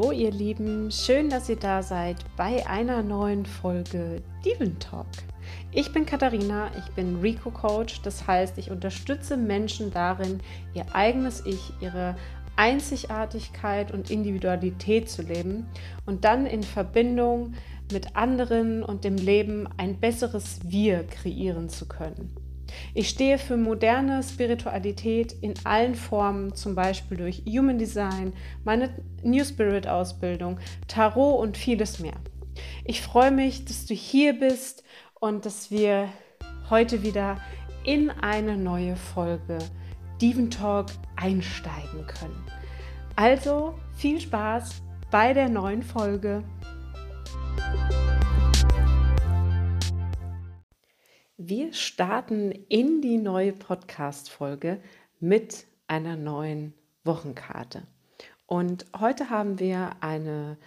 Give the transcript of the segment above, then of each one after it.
Hallo ihr Lieben, schön, dass ihr da seid bei einer neuen Folge Diven Talk. Ich bin Katharina, ich bin Rico Coach, das heißt, ich unterstütze Menschen darin, ihr eigenes Ich, ihre Einzigartigkeit und Individualität zu leben und dann in Verbindung mit anderen und dem Leben ein besseres Wir kreieren zu können. Ich stehe für moderne Spiritualität in allen Formen, zum Beispiel durch Human Design, meine New Spirit Ausbildung, Tarot und vieles mehr. Ich freue mich, dass du hier bist und dass wir heute wieder in eine neue Folge Diven Talk einsteigen können. Also viel Spaß bei der neuen Folge. Wir starten in die neue Podcast-Folge mit einer neuen Wochenkarte. Und heute haben wir eine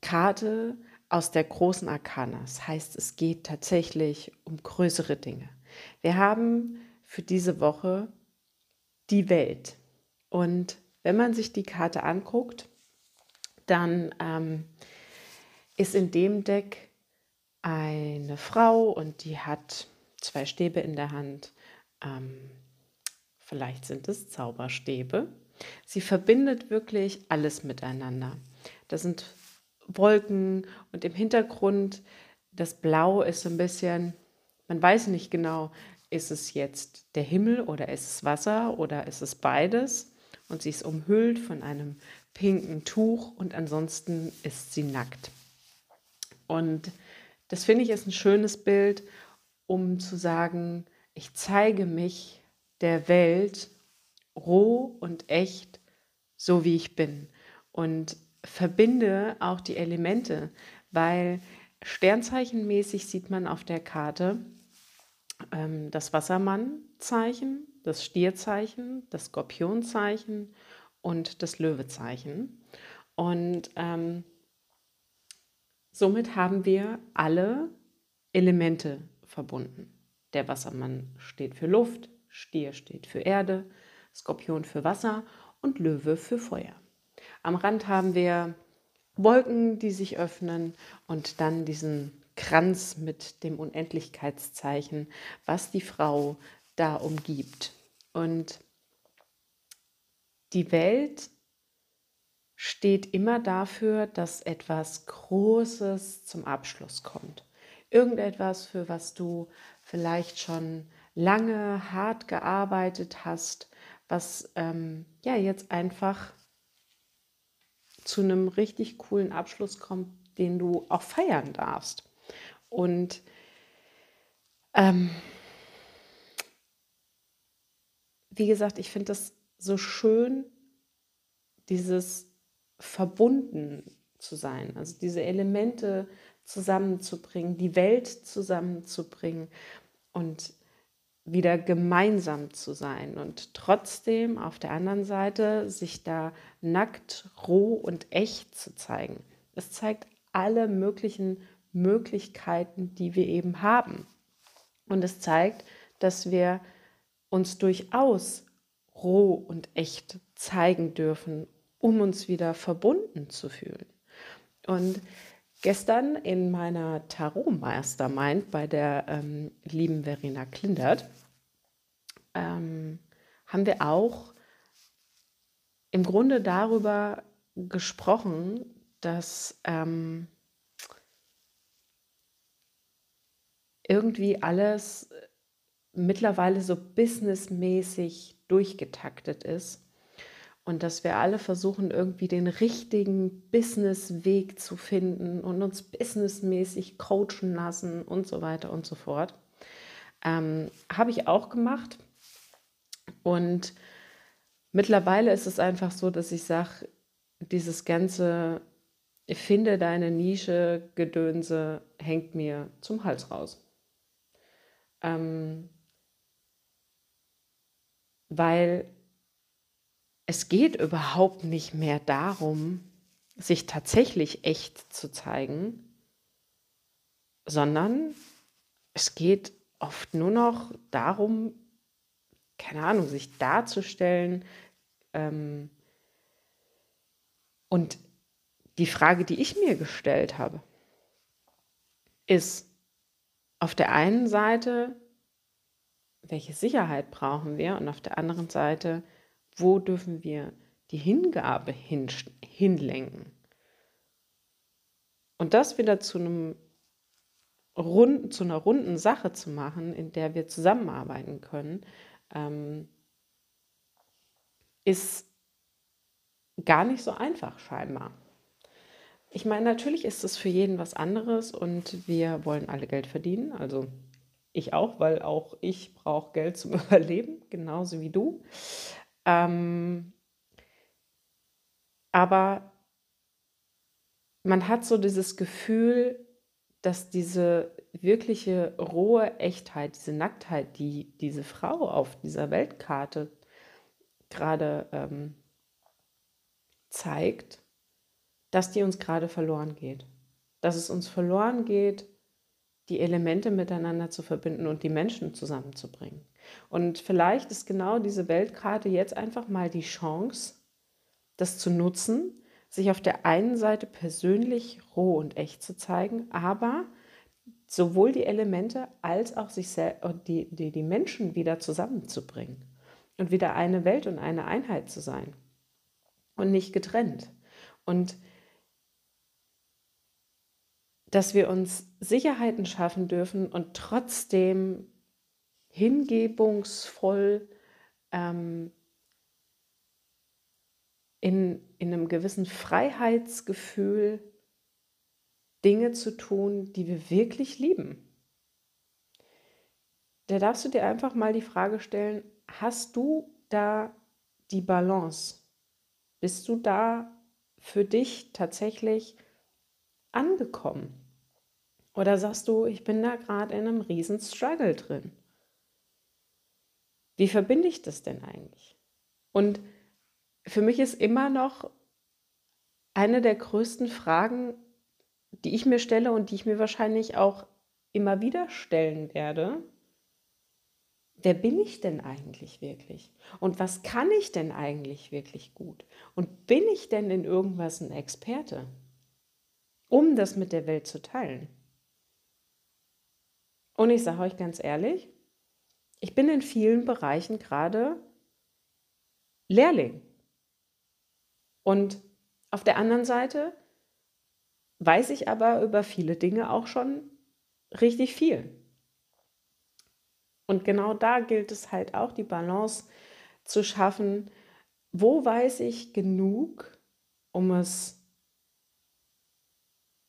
Karte aus der großen Arkana. Das heißt, es geht tatsächlich um größere Dinge. Wir haben für diese Woche die Welt. Und wenn man sich die Karte anguckt, dann ähm, ist in dem Deck eine Frau und die hat zwei Stäbe in der Hand. Ähm, vielleicht sind es Zauberstäbe. Sie verbindet wirklich alles miteinander. Das sind Wolken und im Hintergrund das Blau ist so ein bisschen, man weiß nicht genau, ist es jetzt der Himmel oder ist es Wasser oder ist es beides? Und sie ist umhüllt von einem pinken Tuch und ansonsten ist sie nackt. Und das finde ich ist ein schönes Bild, um zu sagen, ich zeige mich der Welt roh und echt, so wie ich bin. Und verbinde auch die Elemente, weil sternzeichenmäßig sieht man auf der Karte ähm, das Wassermannzeichen, das Stierzeichen, das Skorpionzeichen und das Löwezeichen. Und ähm, Somit haben wir alle Elemente verbunden. Der Wassermann steht für Luft, Stier steht für Erde, Skorpion für Wasser und Löwe für Feuer. Am Rand haben wir Wolken, die sich öffnen und dann diesen Kranz mit dem Unendlichkeitszeichen, was die Frau da umgibt. Und die Welt steht immer dafür, dass etwas Großes zum Abschluss kommt. Irgendetwas, für was du vielleicht schon lange hart gearbeitet hast, was ähm, ja jetzt einfach zu einem richtig coolen Abschluss kommt, den du auch feiern darfst. Und ähm, wie gesagt, ich finde das so schön, dieses verbunden zu sein, also diese Elemente zusammenzubringen, die Welt zusammenzubringen und wieder gemeinsam zu sein und trotzdem auf der anderen Seite sich da nackt, roh und echt zu zeigen. Es zeigt alle möglichen Möglichkeiten, die wir eben haben. Und es zeigt, dass wir uns durchaus roh und echt zeigen dürfen um uns wieder verbunden zu fühlen. Und gestern in meiner Tarot Mastermind bei der ähm, lieben Verena Klindert ähm, haben wir auch im Grunde darüber gesprochen, dass ähm, irgendwie alles mittlerweile so businessmäßig durchgetaktet ist und dass wir alle versuchen, irgendwie den richtigen Businessweg zu finden und uns businessmäßig coachen lassen und so weiter und so fort. Ähm, Habe ich auch gemacht. Und mittlerweile ist es einfach so, dass ich sage, dieses ganze Finde deine Nische, Gedönse hängt mir zum Hals raus. Ähm, weil es geht überhaupt nicht mehr darum, sich tatsächlich echt zu zeigen, sondern es geht oft nur noch darum, keine Ahnung, sich darzustellen. Ähm, und die Frage, die ich mir gestellt habe, ist auf der einen Seite, welche Sicherheit brauchen wir und auf der anderen Seite, wo dürfen wir die Hingabe hin, hinlenken. Und das wieder zu, einem runden, zu einer runden Sache zu machen, in der wir zusammenarbeiten können, ähm, ist gar nicht so einfach scheinbar. Ich meine, natürlich ist es für jeden was anderes und wir wollen alle Geld verdienen. Also ich auch, weil auch ich brauche Geld zum Überleben, genauso wie du. Ähm, aber man hat so dieses Gefühl, dass diese wirkliche rohe Echtheit, diese Nacktheit, die diese Frau auf dieser Weltkarte gerade ähm, zeigt, dass die uns gerade verloren geht. Dass es uns verloren geht, die Elemente miteinander zu verbinden und die Menschen zusammenzubringen. Und vielleicht ist genau diese Weltkarte jetzt einfach mal die Chance, das zu nutzen, sich auf der einen Seite persönlich roh und echt zu zeigen, aber sowohl die Elemente als auch sich die, die, die Menschen wieder zusammenzubringen und wieder eine Welt und eine Einheit zu sein und nicht getrennt. Und dass wir uns Sicherheiten schaffen dürfen und trotzdem hingebungsvoll ähm, in, in einem gewissen Freiheitsgefühl Dinge zu tun, die wir wirklich lieben. Da darfst du dir einfach mal die Frage stellen, hast du da die Balance? Bist du da für dich tatsächlich angekommen? Oder sagst du, ich bin da gerade in einem riesen Struggle drin? Wie verbinde ich das denn eigentlich? Und für mich ist immer noch eine der größten Fragen, die ich mir stelle und die ich mir wahrscheinlich auch immer wieder stellen werde. Wer bin ich denn eigentlich wirklich? Und was kann ich denn eigentlich wirklich gut? Und bin ich denn in irgendwas ein Experte, um das mit der Welt zu teilen? Und ich sage euch ganz ehrlich, ich bin in vielen Bereichen gerade Lehrling. Und auf der anderen Seite weiß ich aber über viele Dinge auch schon richtig viel. Und genau da gilt es halt auch, die Balance zu schaffen. Wo weiß ich genug, um es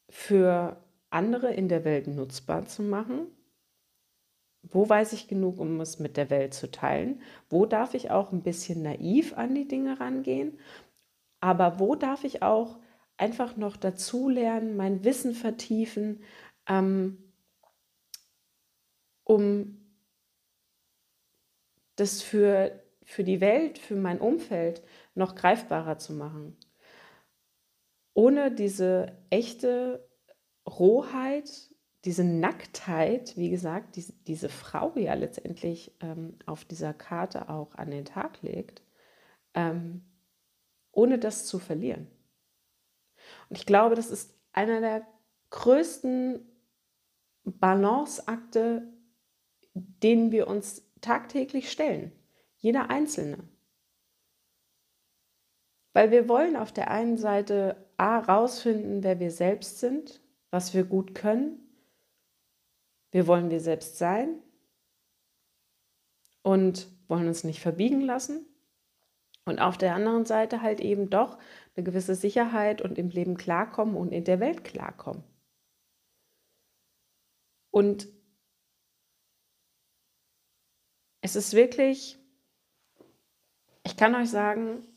für andere in der Welt nutzbar zu machen? Wo weiß ich genug, um es mit der Welt zu teilen? Wo darf ich auch ein bisschen naiv an die Dinge rangehen? Aber wo darf ich auch einfach noch dazulernen, mein Wissen vertiefen, ähm, um das für, für die Welt, für mein Umfeld noch greifbarer zu machen? Ohne diese echte Rohheit diese Nacktheit, wie gesagt, diese, diese Frau ja letztendlich ähm, auf dieser Karte auch an den Tag legt, ähm, ohne das zu verlieren. Und ich glaube, das ist einer der größten Balanceakte, denen wir uns tagtäglich stellen. Jeder Einzelne. Weil wir wollen auf der einen Seite A rausfinden, wer wir selbst sind, was wir gut können wir wollen wir selbst sein und wollen uns nicht verbiegen lassen. Und auf der anderen Seite halt eben doch eine gewisse Sicherheit und im Leben klarkommen und in der Welt klarkommen. Und es ist wirklich, ich kann euch sagen,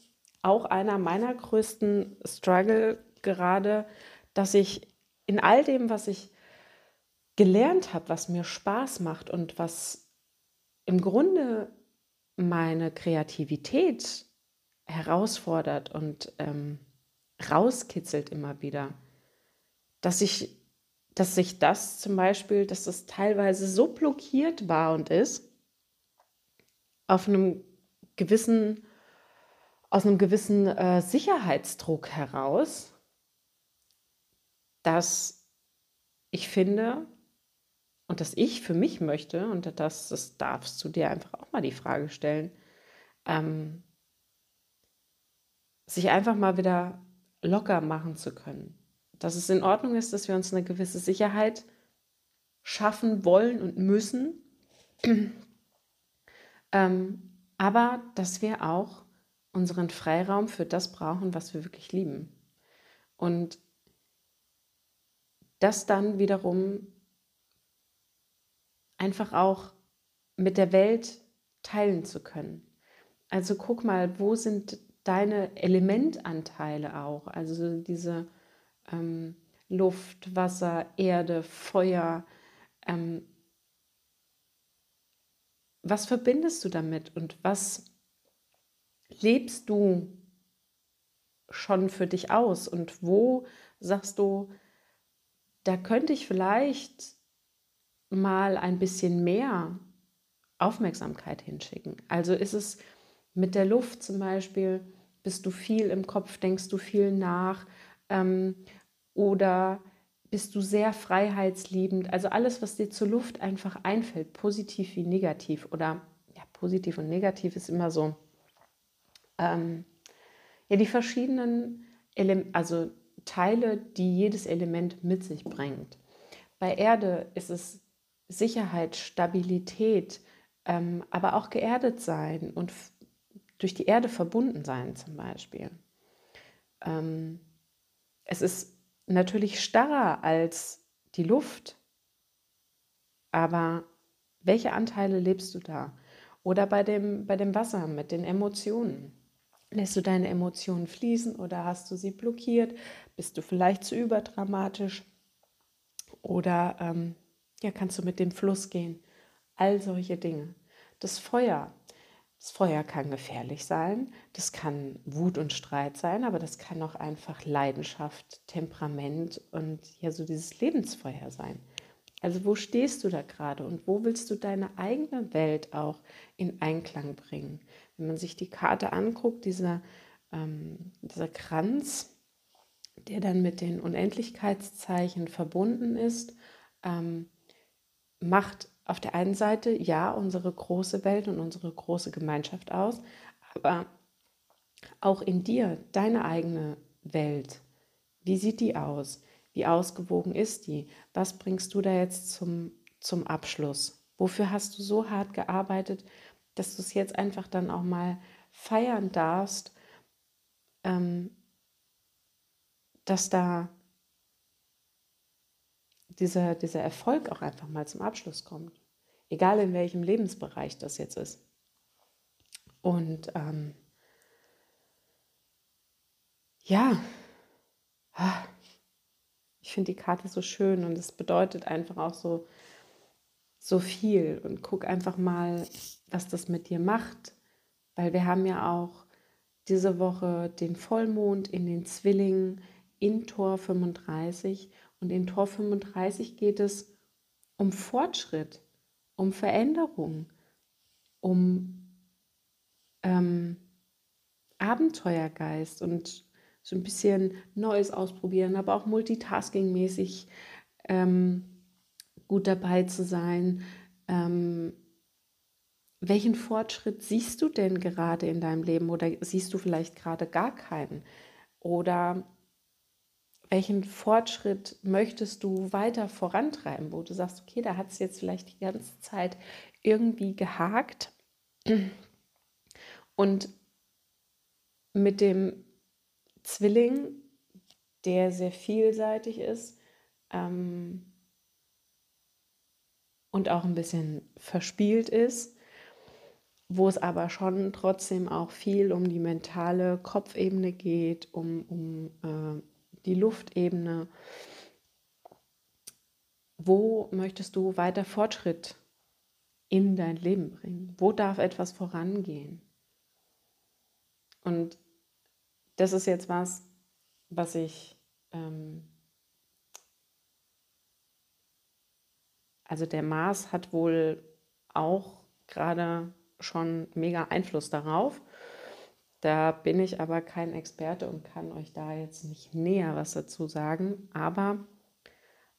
auch einer meiner größten Struggle gerade, dass ich in all dem, was ich gelernt habe, was mir Spaß macht und was im Grunde meine Kreativität herausfordert und ähm, rauskitzelt immer wieder, dass ich, dass sich das zum Beispiel, dass es teilweise so blockiert war und ist, auf einem gewissen, aus einem gewissen äh, Sicherheitsdruck heraus, dass ich finde und dass ich für mich möchte, und das, das darfst du dir einfach auch mal die Frage stellen, ähm, sich einfach mal wieder locker machen zu können. Dass es in Ordnung ist, dass wir uns eine gewisse Sicherheit schaffen wollen und müssen, ähm, aber dass wir auch unseren Freiraum für das brauchen, was wir wirklich lieben. Und das dann wiederum einfach auch mit der Welt teilen zu können. Also guck mal, wo sind deine Elementanteile auch? Also diese ähm, Luft, Wasser, Erde, Feuer. Ähm, was verbindest du damit und was lebst du schon für dich aus und wo sagst du, da könnte ich vielleicht mal ein bisschen mehr Aufmerksamkeit hinschicken. Also ist es mit der Luft zum Beispiel, bist du viel im Kopf, denkst du viel nach ähm, oder bist du sehr freiheitsliebend. Also alles, was dir zur Luft einfach einfällt, positiv wie negativ oder ja, positiv und negativ ist immer so. Ähm, ja, die verschiedenen Ele also Teile, die jedes Element mit sich bringt. Bei Erde ist es Sicherheit, Stabilität, ähm, aber auch geerdet sein und durch die Erde verbunden sein zum Beispiel. Ähm, es ist natürlich starrer als die Luft, aber welche Anteile lebst du da? Oder bei dem, bei dem Wasser mit den Emotionen. Lässt du deine Emotionen fließen oder hast du sie blockiert? Bist du vielleicht zu überdramatisch? Oder ähm, ja, kannst du mit dem Fluss gehen? All solche Dinge. Das Feuer. Das Feuer kann gefährlich sein, das kann Wut und Streit sein, aber das kann auch einfach Leidenschaft, Temperament und ja so dieses Lebensfeuer sein. Also wo stehst du da gerade und wo willst du deine eigene Welt auch in Einklang bringen? Wenn man sich die Karte anguckt, dieser, ähm, dieser Kranz, der dann mit den Unendlichkeitszeichen verbunden ist, ähm, macht auf der einen Seite ja unsere große Welt und unsere große Gemeinschaft aus, aber auch in dir, deine eigene Welt. Wie sieht die aus? Wie ausgewogen ist die? Was bringst du da jetzt zum, zum Abschluss? Wofür hast du so hart gearbeitet, dass du es jetzt einfach dann auch mal feiern darfst, ähm, dass da dieser, dieser Erfolg auch einfach mal zum Abschluss kommt. Egal in welchem Lebensbereich das jetzt ist. Und ähm, ja, ah, ich finde die Karte so schön und es bedeutet einfach auch so, so viel. Und guck einfach mal, was das mit dir macht. Weil wir haben ja auch diese Woche den Vollmond in den Zwillingen in Tor 35 und in Tor 35 geht es um Fortschritt, um Veränderung, um ähm, Abenteuergeist und so ein bisschen Neues ausprobieren, aber auch multitaskingmäßig ähm, gut dabei zu sein. Ähm, welchen Fortschritt siehst du denn gerade in deinem Leben oder siehst du vielleicht gerade gar keinen? Oder welchen Fortschritt möchtest du weiter vorantreiben, wo du sagst, okay, da hat es jetzt vielleicht die ganze Zeit irgendwie gehakt. Und mit dem Zwilling, der sehr vielseitig ist ähm, und auch ein bisschen verspielt ist, wo es aber schon trotzdem auch viel um die mentale Kopfebene geht, um, um äh, die Luftebene. Wo möchtest du weiter Fortschritt in dein Leben bringen? Wo darf etwas vorangehen? Und das ist jetzt was, was ich, ähm, also der Mars hat wohl auch gerade schon mega Einfluss darauf. Da bin ich aber kein Experte und kann euch da jetzt nicht näher was dazu sagen. Aber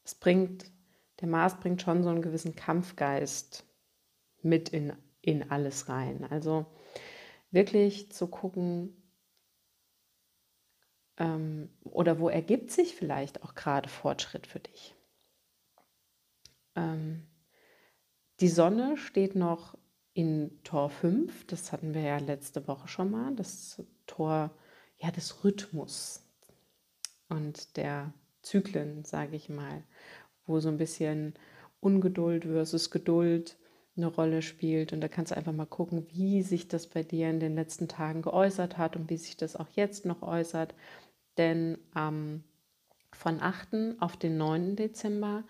Es bringt, der Mars bringt schon so einen gewissen Kampfgeist mit in, in alles rein. Also wirklich zu gucken, ähm, oder wo ergibt sich vielleicht auch gerade Fortschritt für dich. Ähm, die Sonne steht noch in Tor 5, das hatten wir ja letzte Woche schon mal, das Tor ja, des Rhythmus und der Zyklen, sage ich mal, wo so ein bisschen Ungeduld versus Geduld eine Rolle spielt. Und da kannst du einfach mal gucken, wie sich das bei dir in den letzten Tagen geäußert hat und wie sich das auch jetzt noch äußert. Denn ähm, von 8. auf den 9. Dezember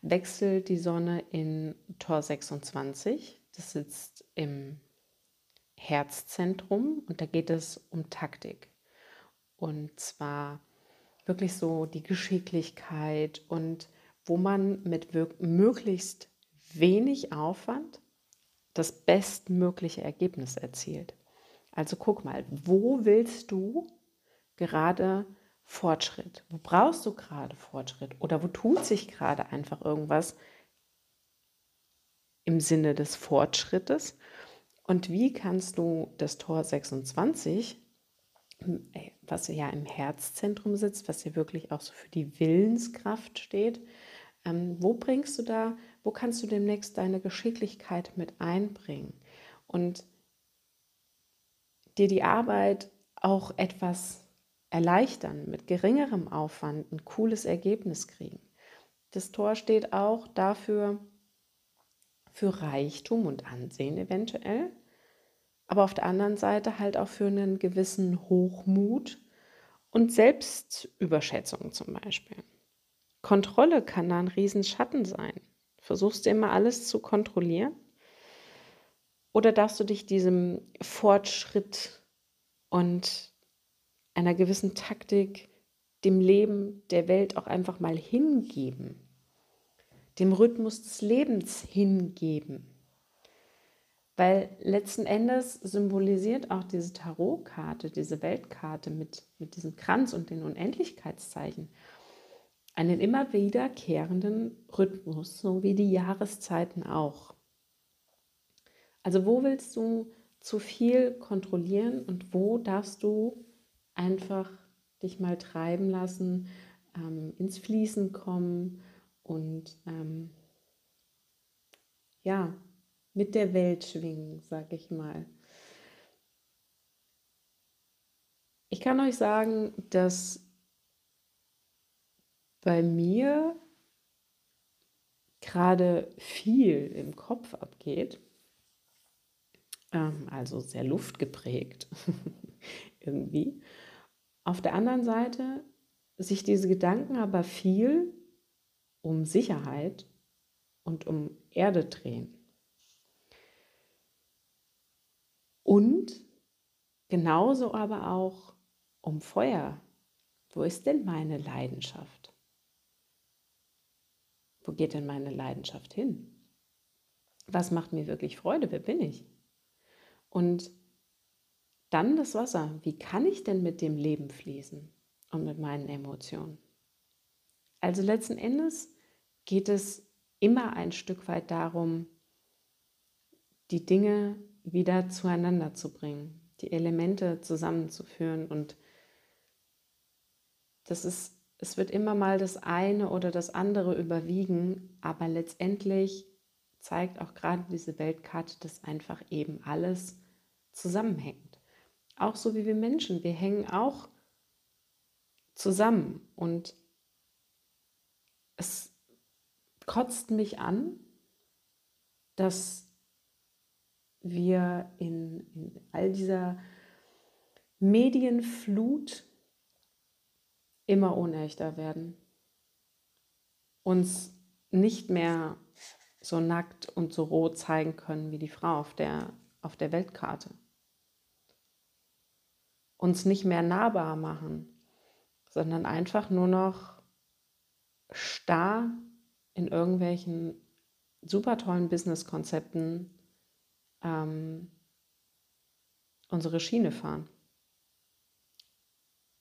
wechselt die Sonne in Tor 26. Das sitzt im Herzzentrum und da geht es um Taktik. Und zwar wirklich so die Geschicklichkeit und wo man mit möglichst wenig Aufwand das bestmögliche Ergebnis erzielt. Also guck mal, wo willst du gerade Fortschritt? Wo brauchst du gerade Fortschritt? Oder wo tut sich gerade einfach irgendwas im Sinne des Fortschrittes? Und wie kannst du das Tor 26, äh, was ja im Herzzentrum sitzt, was ja wirklich auch so für die Willenskraft steht, ähm, wo bringst du da, wo kannst du demnächst deine Geschicklichkeit mit einbringen und dir die Arbeit auch etwas erleichtern, mit geringerem Aufwand ein cooles Ergebnis kriegen. Das Tor steht auch dafür, für Reichtum und Ansehen eventuell, aber auf der anderen Seite halt auch für einen gewissen Hochmut und Selbstüberschätzung zum Beispiel. Kontrolle kann da ein Riesenschatten sein. Versuchst du immer alles zu kontrollieren? Oder darfst du dich diesem Fortschritt und einer gewissen Taktik, dem Leben, der Welt auch einfach mal hingeben? Dem Rhythmus des Lebens hingeben? Weil letzten Endes symbolisiert auch diese Tarotkarte, diese Weltkarte mit, mit diesem Kranz und den Unendlichkeitszeichen einen immer wiederkehrenden Rhythmus, so wie die Jahreszeiten auch. Also wo willst du zu viel kontrollieren und wo darfst du einfach dich mal treiben lassen, ähm, ins Fließen kommen und ähm, ja, mit der Welt schwingen, sag ich mal. Ich kann euch sagen, dass bei mir gerade viel im Kopf abgeht, ähm, also sehr luftgeprägt irgendwie. Auf der anderen Seite sich diese Gedanken aber viel um Sicherheit und um Erde drehen. Und genauso aber auch um Feuer. Wo ist denn meine Leidenschaft? Wo geht denn meine Leidenschaft hin? Was macht mir wirklich Freude? Wer bin ich? Und dann das Wasser. Wie kann ich denn mit dem Leben fließen und mit meinen Emotionen? Also letzten Endes geht es immer ein Stück weit darum, die Dinge wieder zueinander zu bringen, die Elemente zusammenzuführen. Und das ist es wird immer mal das eine oder das andere überwiegen, aber letztendlich zeigt auch gerade diese Weltkarte, dass einfach eben alles zusammenhängt. Auch so wie wir Menschen, wir hängen auch zusammen und es kotzt mich an, dass wir in, in all dieser Medienflut immer unechter werden. Uns nicht mehr so nackt und so rot zeigen können wie die Frau auf der, auf der Weltkarte. Uns nicht mehr nahbar machen, sondern einfach nur noch starr in irgendwelchen super tollen Business-Konzepten ähm, unsere Schiene fahren.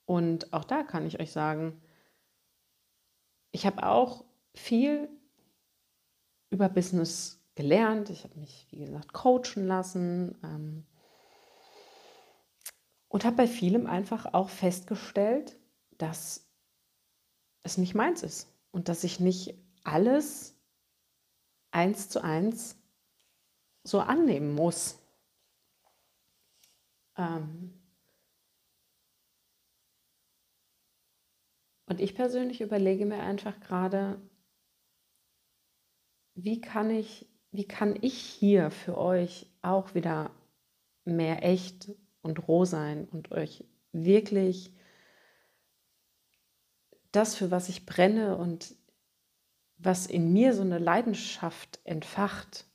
Und auch da kann ich euch sagen, ich habe auch viel über Business gelernt. Ich habe mich, wie gesagt, coachen lassen ähm, und habe bei vielem einfach auch festgestellt, dass es nicht meins ist und dass ich nicht alles eins zu eins so annehmen muss. Ähm und ich persönlich überlege mir einfach gerade, wie kann ich, wie kann ich hier für euch auch wieder mehr echt und roh sein und euch wirklich das, für was ich brenne und was in mir so eine Leidenschaft entfacht,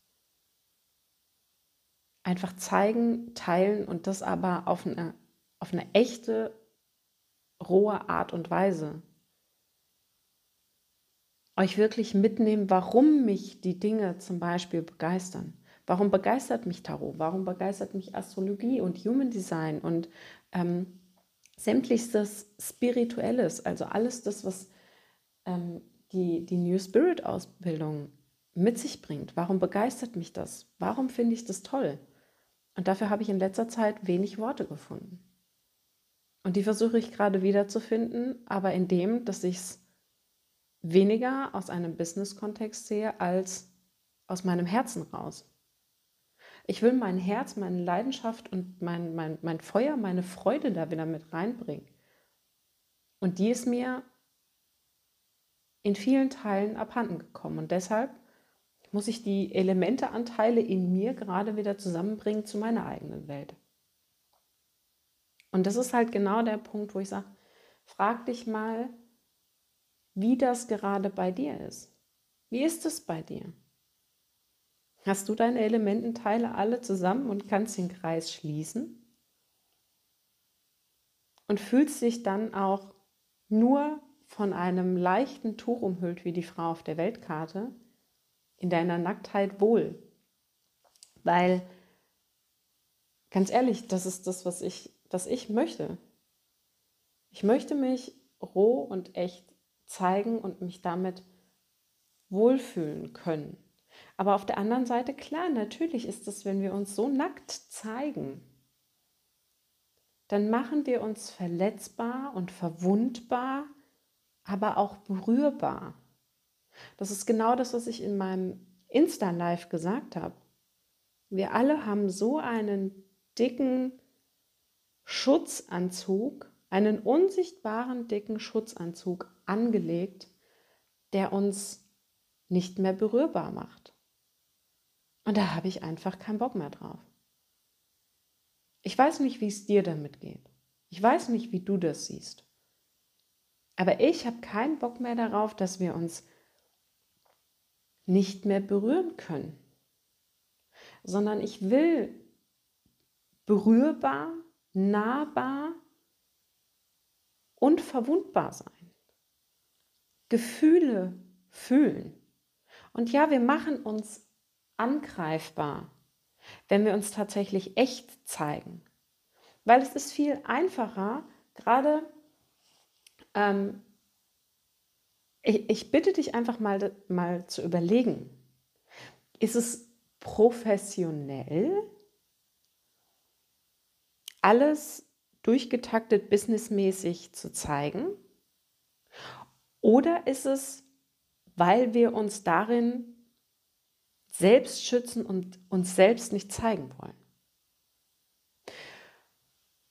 einfach zeigen, teilen und das aber auf eine, auf eine echte, rohe Art und Weise. Euch wirklich mitnehmen, warum mich die Dinge zum Beispiel begeistern. Warum begeistert mich Tarot? Warum begeistert mich Astrologie und Human Design und ähm, sämtlichstes Spirituelles, also alles das, was ähm, die, die New Spirit Ausbildung mit sich bringt. Warum begeistert mich das? Warum finde ich das toll? Und dafür habe ich in letzter Zeit wenig Worte gefunden. Und die versuche ich gerade wiederzufinden, aber in dem, dass ich es weniger aus einem Business-Kontext sehe als aus meinem Herzen raus. Ich will mein Herz, meine Leidenschaft und mein, mein, mein Feuer, meine Freude da wieder mit reinbringen. Und die ist mir in vielen Teilen abhanden gekommen. Und deshalb muss ich die Elementeanteile in mir gerade wieder zusammenbringen zu meiner eigenen Welt. Und das ist halt genau der Punkt, wo ich sage, frag dich mal, wie das gerade bei dir ist. Wie ist es bei dir? Hast du deine Elemententeile alle zusammen und kannst den Kreis schließen? Und fühlst dich dann auch nur von einem leichten Tuch umhüllt wie die Frau auf der Weltkarte in deiner Nacktheit wohl. Weil, ganz ehrlich, das ist das, was ich, was ich möchte. Ich möchte mich roh und echt zeigen und mich damit wohlfühlen können. Aber auf der anderen Seite, klar, natürlich ist es, wenn wir uns so nackt zeigen, dann machen wir uns verletzbar und verwundbar, aber auch berührbar. Das ist genau das, was ich in meinem Insta-Live gesagt habe. Wir alle haben so einen dicken Schutzanzug, einen unsichtbaren dicken Schutzanzug angelegt, der uns nicht mehr berührbar macht. Und da habe ich einfach keinen Bock mehr drauf. Ich weiß nicht, wie es dir damit geht. Ich weiß nicht, wie du das siehst. Aber ich habe keinen Bock mehr darauf, dass wir uns nicht mehr berühren können, sondern ich will berührbar, nahbar und verwundbar sein. Gefühle fühlen. Und ja, wir machen uns angreifbar, wenn wir uns tatsächlich echt zeigen. Weil es ist viel einfacher, gerade, ähm, ich, ich bitte dich einfach mal, mal zu überlegen, ist es professionell, alles durchgetaktet businessmäßig zu zeigen? Oder ist es, weil wir uns darin selbst schützen und uns selbst nicht zeigen wollen.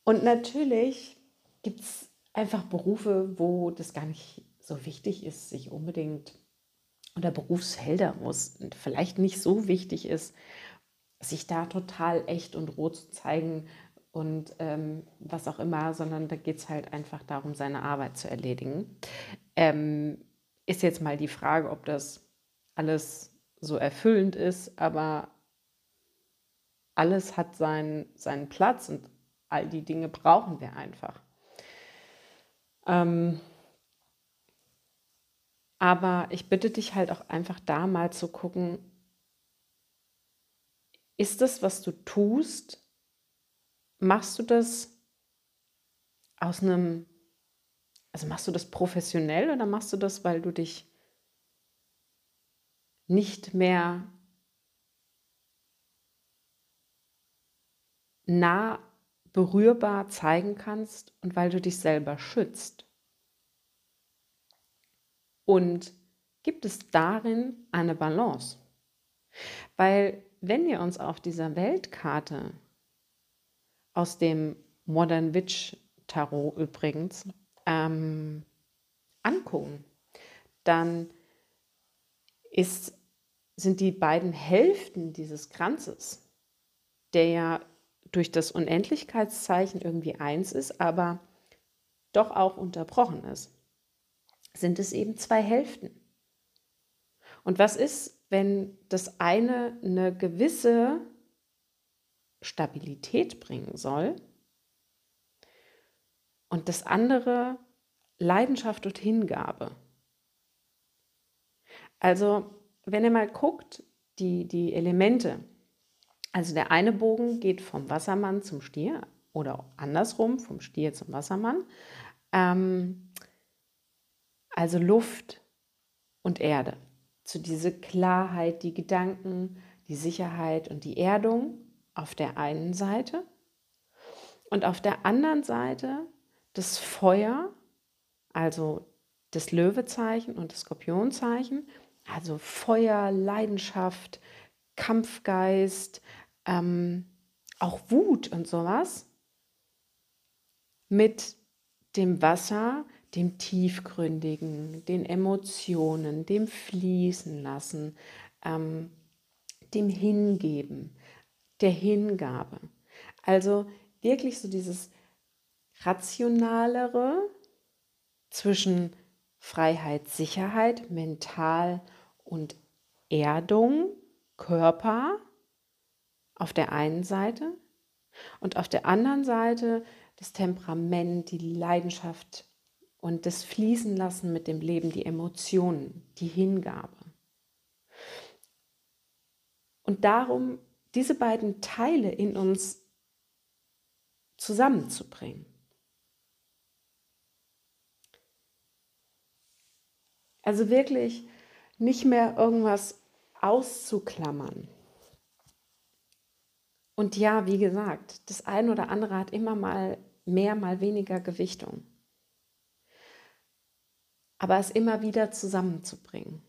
Und natürlich gibt es einfach Berufe, wo das gar nicht so wichtig ist, sich unbedingt oder Berufsfelder, wo es vielleicht nicht so wichtig ist, sich da total echt und roh zu zeigen und ähm, was auch immer, sondern da geht es halt einfach darum, seine Arbeit zu erledigen. Ähm, ist jetzt mal die Frage, ob das alles so erfüllend ist, aber alles hat seinen, seinen Platz und all die Dinge brauchen wir einfach. Ähm, aber ich bitte dich halt auch einfach da mal zu gucken, ist das, was du tust, machst du das aus einem, also machst du das professionell oder machst du das, weil du dich nicht mehr nah berührbar zeigen kannst und weil du dich selber schützt. Und gibt es darin eine Balance? Weil wenn wir uns auf dieser Weltkarte aus dem Modern Witch Tarot übrigens ähm, angucken, dann ist, sind die beiden Hälften dieses Kranzes, der ja durch das Unendlichkeitszeichen irgendwie eins ist, aber doch auch unterbrochen ist, sind es eben zwei Hälften. Und was ist, wenn das eine eine gewisse Stabilität bringen soll und das andere Leidenschaft und Hingabe? Also, wenn ihr mal guckt, die, die Elemente, also der eine Bogen geht vom Wassermann zum Stier oder andersrum, vom Stier zum Wassermann. Ähm, also Luft und Erde. Zu dieser Klarheit, die Gedanken, die Sicherheit und die Erdung auf der einen Seite. Und auf der anderen Seite das Feuer, also das Löwezeichen und das Skorpionzeichen, also Feuer, Leidenschaft, Kampfgeist, ähm, auch Wut und sowas mit dem Wasser, dem Tiefgründigen, den Emotionen, dem Fließen lassen, ähm, dem Hingeben, der Hingabe. Also wirklich so dieses rationalere zwischen Freiheit, Sicherheit, mental und Erdung, Körper auf der einen Seite und auf der anderen Seite das Temperament, die Leidenschaft und das Fließen lassen mit dem Leben, die Emotionen, die Hingabe. Und darum, diese beiden Teile in uns zusammenzubringen. Also wirklich nicht mehr irgendwas auszuklammern, und ja, wie gesagt, das eine oder andere hat immer mal mehr, mal weniger Gewichtung. Aber es immer wieder zusammenzubringen.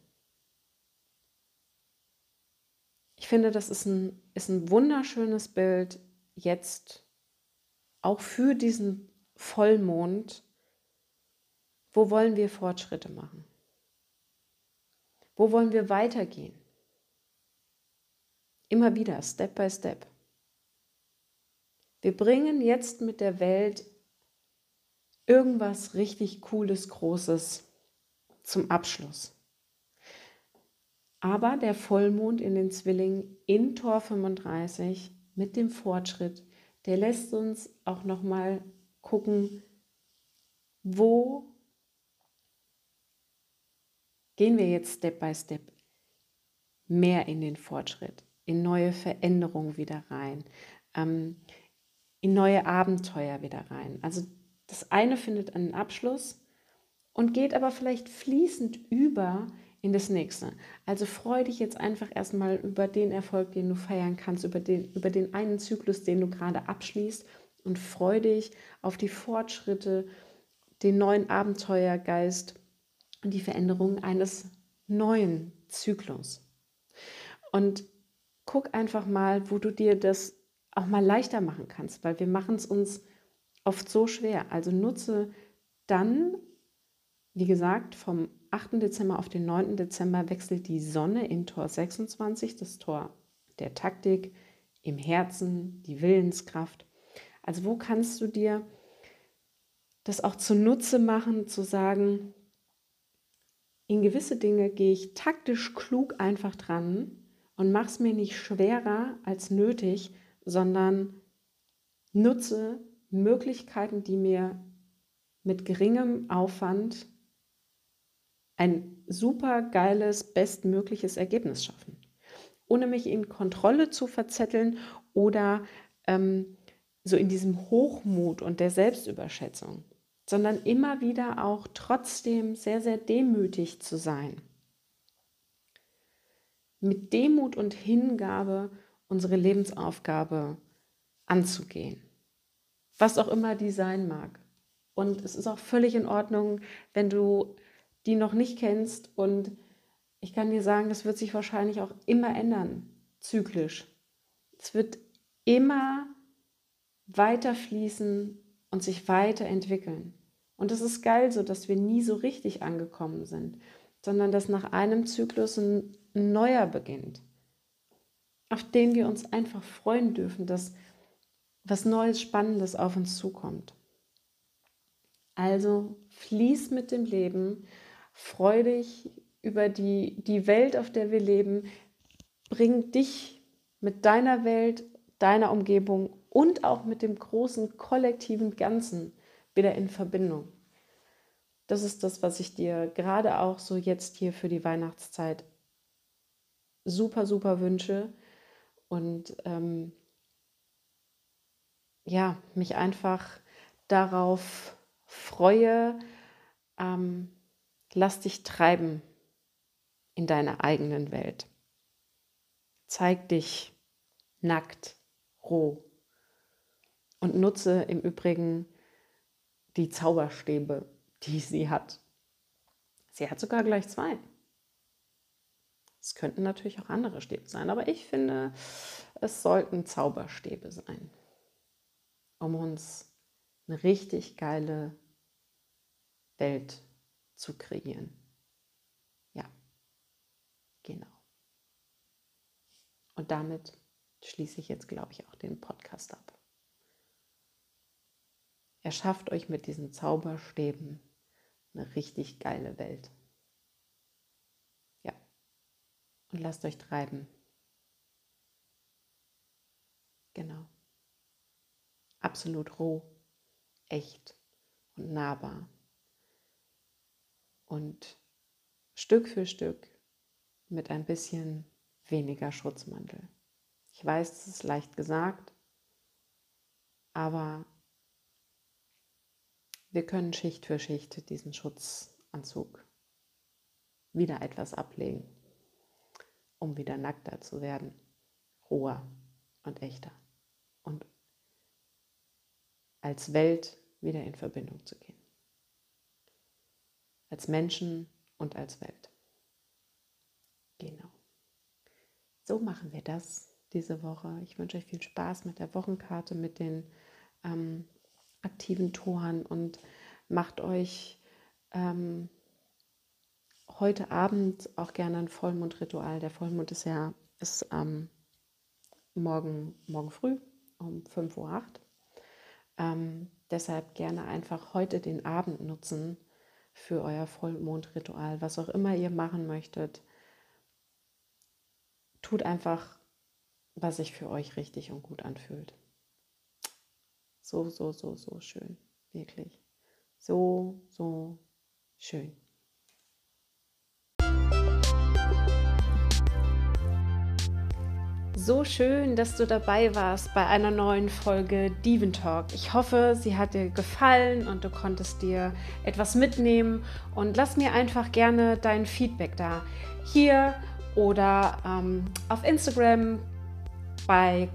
Ich finde, das ist ein, ist ein wunderschönes Bild jetzt auch für diesen Vollmond. Wo wollen wir Fortschritte machen? Wo wollen wir weitergehen? Immer wieder, Step by Step. Wir bringen jetzt mit der Welt irgendwas richtig Cooles, Großes zum Abschluss. Aber der Vollmond in den Zwillingen in Tor 35 mit dem Fortschritt, der lässt uns auch noch mal gucken, wo gehen wir jetzt Step by Step mehr in den Fortschritt, in neue Veränderungen wieder rein. Ähm, in neue Abenteuer wieder rein. Also das eine findet einen Abschluss und geht aber vielleicht fließend über in das nächste. Also freu dich jetzt einfach erstmal über den Erfolg, den du feiern kannst, über den, über den einen Zyklus, den du gerade abschließt und freu dich auf die Fortschritte, den neuen Abenteuergeist die Veränderung eines neuen Zyklus. Und guck einfach mal, wo du dir das auch mal leichter machen kannst, weil wir machen es uns oft so schwer. Also nutze dann, wie gesagt, vom 8. Dezember auf den 9. Dezember wechselt die Sonne in Tor 26, das Tor der Taktik, im Herzen, die Willenskraft. Also wo kannst du dir das auch zunutze machen, zu sagen, in gewisse Dinge gehe ich taktisch klug einfach dran und mache es mir nicht schwerer als nötig, sondern nutze Möglichkeiten, die mir mit geringem Aufwand ein super geiles, bestmögliches Ergebnis schaffen. Ohne mich in Kontrolle zu verzetteln oder ähm, so in diesem Hochmut und der Selbstüberschätzung, sondern immer wieder auch trotzdem sehr, sehr demütig zu sein. mit Demut und Hingabe unsere Lebensaufgabe anzugehen. Was auch immer die sein mag. Und es ist auch völlig in Ordnung, wenn du die noch nicht kennst. Und ich kann dir sagen, das wird sich wahrscheinlich auch immer ändern, zyklisch. Es wird immer weiter fließen und sich weiterentwickeln. Und es ist geil so, dass wir nie so richtig angekommen sind, sondern dass nach einem Zyklus ein, neuer beginnt, auf den wir uns einfach freuen dürfen, dass was Neues, Spannendes auf uns zukommt. Also fließ mit dem Leben, freu dich über die, die Welt, auf der wir leben, bring dich mit deiner Welt, deiner Umgebung und auch mit dem großen kollektiven Ganzen wieder in Verbindung. Das ist das, was ich dir gerade auch so jetzt hier für die Weihnachtszeit super, super wünsche. Und ähm, ja, mich einfach darauf freue, ähm, lass dich treiben in deiner eigenen Welt. Zeig dich nackt, roh und nutze im Übrigen die Zauberstäbe, die sie hat. Sie hat sogar gleich zwei. Es könnten natürlich auch andere Stäbe sein, aber ich finde, es sollten Zauberstäbe sein, um uns eine richtig geile Welt zu kreieren. Ja, genau. Und damit schließe ich jetzt, glaube ich, auch den Podcast ab. Erschafft euch mit diesen Zauberstäben eine richtig geile Welt. Ja. Und lasst euch treiben. Genau. Absolut roh, echt und nahbar. Und Stück für Stück mit ein bisschen weniger Schutzmantel. Ich weiß, es ist leicht gesagt, aber wir können Schicht für Schicht diesen Schutzanzug wieder etwas ablegen, um wieder nackter zu werden, roher und echter und als Welt wieder in Verbindung zu gehen. Als Menschen und als Welt. Genau. So machen wir das diese Woche. Ich wünsche euch viel Spaß mit der Wochenkarte, mit den ähm, aktiven Toren und macht euch ähm, heute Abend auch gerne ein Vollmondritual. Der Vollmond ist ja ist, ähm, morgen, morgen früh um 5.08 Uhr. Ähm, deshalb gerne einfach heute den Abend nutzen für euer Vollmondritual, was auch immer ihr machen möchtet. Tut einfach, was sich für euch richtig und gut anfühlt. So, so, so, so schön. Wirklich. So, so schön. So schön, dass du dabei warst bei einer neuen Folge Diven Talk. Ich hoffe, sie hat dir gefallen und du konntest dir etwas mitnehmen. Und lass mir einfach gerne dein Feedback da. Hier oder ähm, auf Instagram bei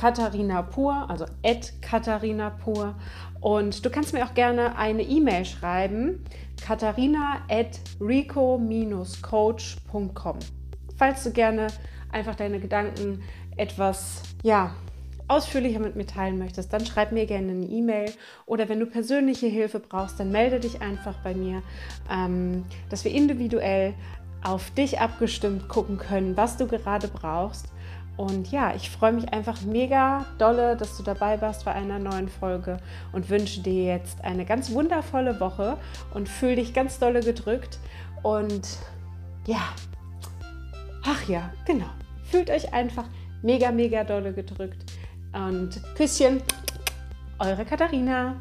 Katharina Pur, also at Katharina Pur. Und du kannst mir auch gerne eine E-Mail schreiben, katharina at rico-coach.com. Falls du gerne einfach deine Gedanken etwas, ja, ausführlicher mit mir teilen möchtest, dann schreib mir gerne eine E-Mail oder wenn du persönliche Hilfe brauchst, dann melde dich einfach bei mir, ähm, dass wir individuell auf dich abgestimmt gucken können, was du gerade brauchst und ja, ich freue mich einfach mega dolle, dass du dabei warst bei einer neuen Folge und wünsche dir jetzt eine ganz wundervolle Woche und fühle dich ganz dolle gedrückt. Und ja, ach ja, genau. Fühlt euch einfach mega, mega dolle gedrückt. Und Küsschen, eure Katharina.